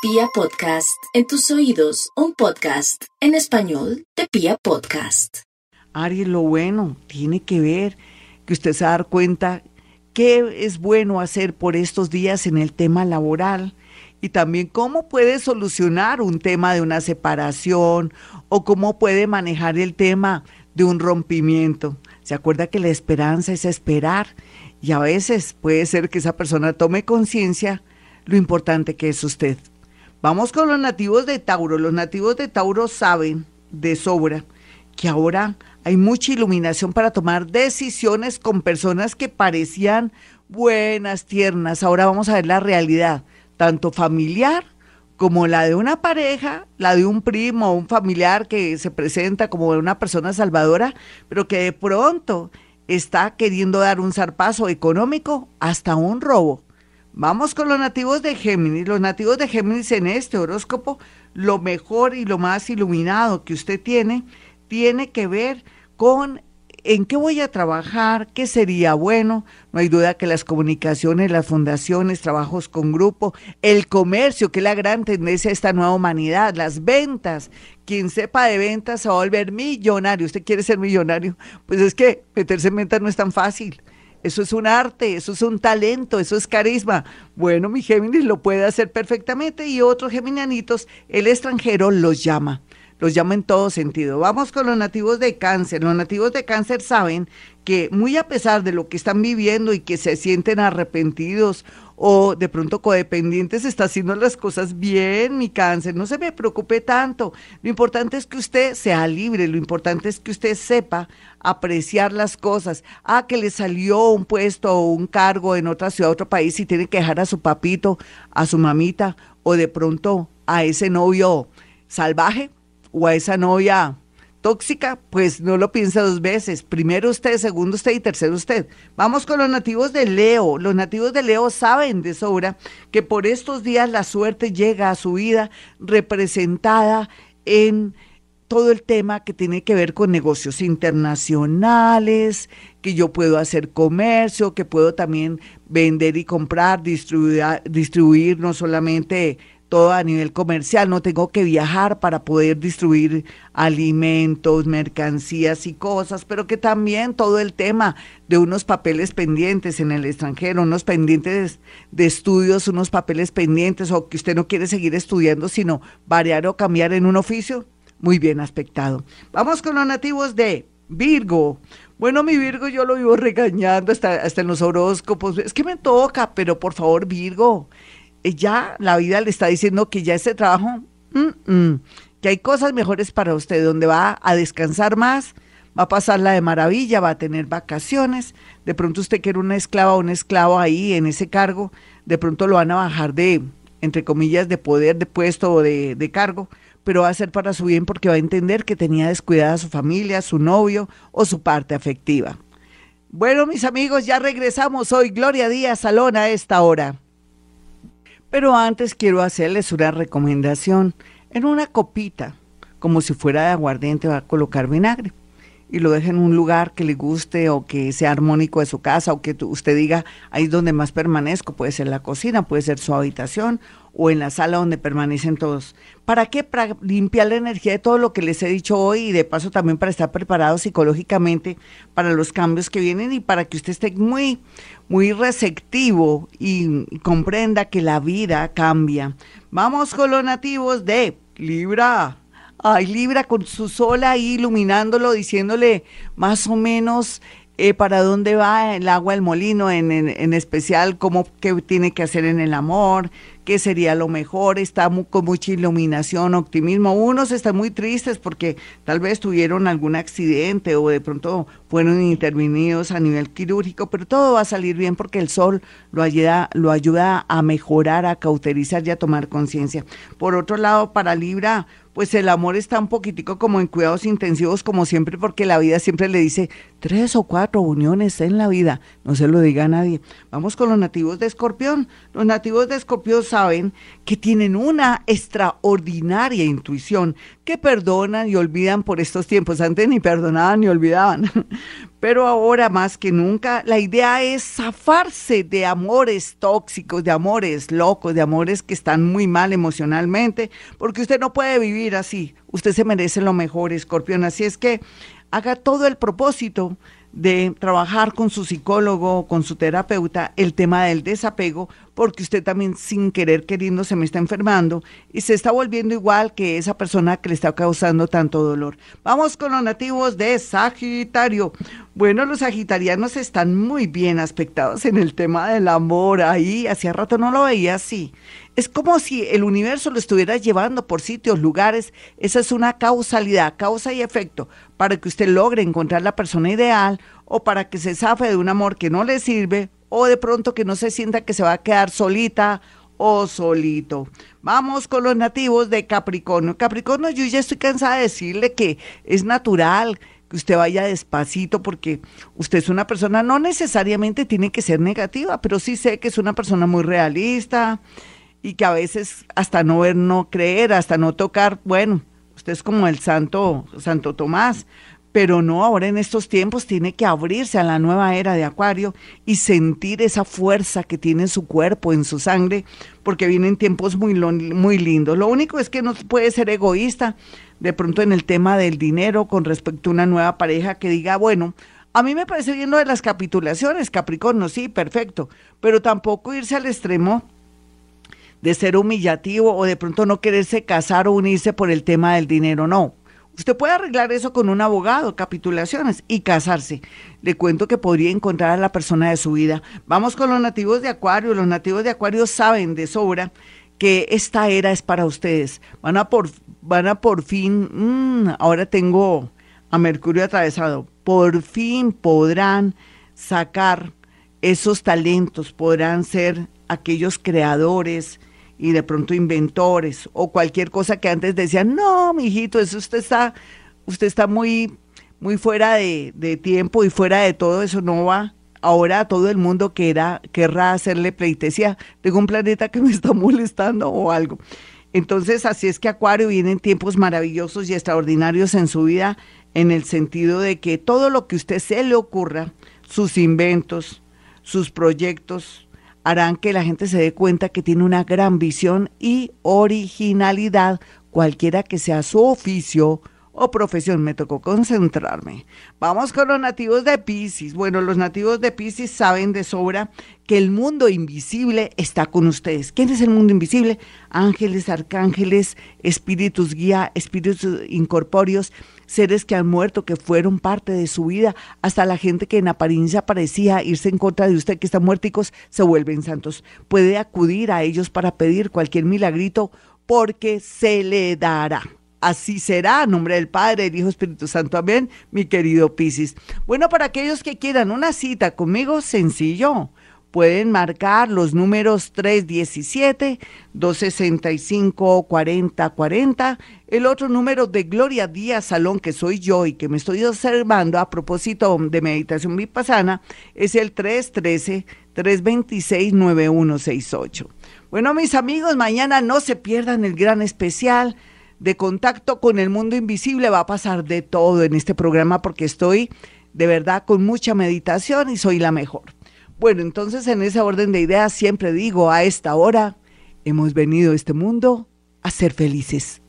Pia Podcast, en tus oídos, un podcast en español de Pia Podcast. Aries, lo bueno tiene que ver que usted se va a dar cuenta qué es bueno hacer por estos días en el tema laboral y también cómo puede solucionar un tema de una separación o cómo puede manejar el tema de un rompimiento. Se acuerda que la esperanza es esperar y a veces puede ser que esa persona tome conciencia lo importante que es usted. Vamos con los nativos de Tauro. Los nativos de Tauro saben de sobra que ahora hay mucha iluminación para tomar decisiones con personas que parecían buenas, tiernas. Ahora vamos a ver la realidad, tanto familiar como la de una pareja, la de un primo o un familiar que se presenta como una persona salvadora, pero que de pronto está queriendo dar un zarpazo económico hasta un robo. Vamos con los nativos de Géminis. Los nativos de Géminis en este horóscopo, lo mejor y lo más iluminado que usted tiene, tiene que ver con en qué voy a trabajar, qué sería bueno. No hay duda que las comunicaciones, las fundaciones, trabajos con grupo, el comercio, que es la gran tendencia de esta nueva humanidad, las ventas. Quien sepa de ventas se va a volver millonario. ¿Usted quiere ser millonario? Pues es que meterse en ventas no es tan fácil eso es un arte, eso es un talento, eso es carisma. Bueno, mi Géminis lo puede hacer perfectamente y otros geminianitos, el extranjero los llama, los llama en todo sentido. Vamos con los nativos de cáncer. Los nativos de cáncer saben que muy a pesar de lo que están viviendo y que se sienten arrepentidos o de pronto codependientes, está haciendo las cosas bien, mi cáncer. No se me preocupe tanto. Lo importante es que usted sea libre, lo importante es que usted sepa apreciar las cosas. Ah, que le salió un puesto o un cargo en otra ciudad, otro país y tiene que dejar a su papito, a su mamita o de pronto a ese novio salvaje o a esa novia tóxica, pues no lo piensa dos veces. Primero usted, segundo usted y tercero usted. Vamos con los nativos de Leo. Los nativos de Leo saben de sobra que por estos días la suerte llega a su vida representada en todo el tema que tiene que ver con negocios internacionales, que yo puedo hacer comercio, que puedo también vender y comprar, distribuir, distribuir no solamente todo a nivel comercial, no tengo que viajar para poder distribuir alimentos, mercancías y cosas, pero que también todo el tema de unos papeles pendientes en el extranjero, unos pendientes de estudios, unos papeles pendientes o que usted no quiere seguir estudiando, sino variar o cambiar en un oficio, muy bien aspectado. Vamos con los nativos de Virgo. Bueno, mi Virgo yo lo vivo regañando hasta, hasta en los horóscopos. Es que me toca, pero por favor, Virgo, ya la vida le está diciendo que ya ese trabajo, que hay cosas mejores para usted, donde va a descansar más, va a pasarla de maravilla, va a tener vacaciones. De pronto usted quiere una esclava o un esclavo ahí en ese cargo, de pronto lo van a bajar de, entre comillas, de poder, de puesto o de, de cargo, pero va a ser para su bien porque va a entender que tenía descuidada a su familia, su novio o su parte afectiva. Bueno, mis amigos, ya regresamos hoy. Gloria Díaz Salón a esta hora. Pero antes quiero hacerles una recomendación. En una copita, como si fuera de aguardiente, va a colocar vinagre y lo deje en un lugar que le guste o que sea armónico de su casa o que usted diga ahí es donde más permanezco, puede ser la cocina, puede ser su habitación o en la sala donde permanecen todos. ¿Para qué? Para limpiar la energía de todo lo que les he dicho hoy y de paso también para estar preparados psicológicamente para los cambios que vienen y para que usted esté muy, muy receptivo y, comprenda que la vida cambia. Vamos con los nativos de Libra. Ay, Libra con su sol ahí iluminándolo, diciéndole más o menos eh, para dónde va el agua del molino, en, en, especial cómo qué tiene que hacer en el amor, qué sería lo mejor, está con mucha iluminación, optimismo. Unos están muy tristes porque tal vez tuvieron algún accidente o de pronto fueron intervenidos a nivel quirúrgico, pero todo va a salir bien porque el sol lo ayuda, lo ayuda a mejorar, a cauterizar y a tomar conciencia. Por otro lado, para Libra, pues el amor está un poquitico como en cuidados intensivos como siempre porque la vida siempre le dice tres o cuatro uniones en la vida, no se lo diga a nadie. Vamos con los nativos de Escorpión. Los nativos de Escorpión saben que tienen una extraordinaria intuición, que perdonan y olvidan por estos tiempos. Antes ni perdonaban ni olvidaban, Pero ahora más que nunca, la idea es zafarse de amores tóxicos, de amores locos, de amores que están muy mal emocionalmente, porque usted no puede vivir así. Usted se merece lo mejor, escorpión. Así es que haga todo el propósito de trabajar con su psicólogo, con su terapeuta, el tema del desapego, porque usted también sin querer queriendo se me está enfermando y se está volviendo igual que esa persona que le está causando tanto dolor. Vamos con los nativos de Sagitario. Bueno, los sagitarianos están muy bien aspectados en el tema del amor. Ahí, hacía rato no lo veía así. Es como si el universo lo estuviera llevando por sitios, lugares. Esa es una causalidad, causa y efecto, para que usted logre encontrar la persona ideal o para que se zafe de un amor que no le sirve o de pronto que no se sienta que se va a quedar solita o solito. Vamos con los nativos de Capricornio. Capricornio, yo ya estoy cansada de decirle que es natural que usted vaya despacito porque usted es una persona, no necesariamente tiene que ser negativa, pero sí sé que es una persona muy realista, y que a veces hasta no ver, no creer, hasta no tocar, bueno, usted es como el santo, Santo Tomás, pero no, ahora en estos tiempos tiene que abrirse a la nueva era de Acuario y sentir esa fuerza que tiene en su cuerpo, en su sangre, porque vienen tiempos muy, muy lindos. Lo único es que no puede ser egoísta de pronto en el tema del dinero con respecto a una nueva pareja que diga, bueno, a mí me parece bien lo de las capitulaciones, Capricornio, sí, perfecto, pero tampoco irse al extremo de ser humillativo o de pronto no quererse casar o unirse por el tema del dinero, no. Usted puede arreglar eso con un abogado, capitulaciones, y casarse. Le cuento que podría encontrar a la persona de su vida. Vamos con los nativos de Acuario. Los nativos de Acuario saben de sobra que esta era es para ustedes. Van a por, van a por fin, mm, ahora tengo a Mercurio atravesado, por fin podrán sacar esos talentos, podrán ser aquellos creadores, y de pronto inventores o cualquier cosa que antes decían, no, mijito, eso usted está, usted está muy, muy fuera de, de tiempo y fuera de todo, eso no va. Ahora todo el mundo querrá, querrá hacerle pleitesía. Tengo un planeta que me está molestando o algo. Entonces, así es que Acuario vienen tiempos maravillosos y extraordinarios en su vida, en el sentido de que todo lo que usted se le ocurra, sus inventos, sus proyectos, harán que la gente se dé cuenta que tiene una gran visión y originalidad, cualquiera que sea su oficio o profesión. Me tocó concentrarme. Vamos con los nativos de Pisces. Bueno, los nativos de Pisces saben de sobra que el mundo invisible está con ustedes. ¿Quién es el mundo invisible? Ángeles, arcángeles, espíritus guía, espíritus incorpóreos seres que han muerto, que fueron parte de su vida, hasta la gente que en apariencia parecía irse en contra de usted, que están muerticos, se vuelven santos. Puede acudir a ellos para pedir cualquier milagrito porque se le dará. Así será, nombre del Padre, del Hijo, Espíritu Santo. Amén, mi querido Piscis. Bueno, para aquellos que quieran una cita conmigo, sencillo pueden marcar los números 317-265-4040. El otro número de Gloria Díaz Salón, que soy yo y que me estoy observando a propósito de meditación vipassana, es el 313-326-9168. Bueno, mis amigos, mañana no se pierdan el gran especial de contacto con el mundo invisible. Va a pasar de todo en este programa porque estoy de verdad con mucha meditación y soy la mejor. Bueno, entonces en esa orden de ideas siempre digo, a esta hora hemos venido a este mundo a ser felices.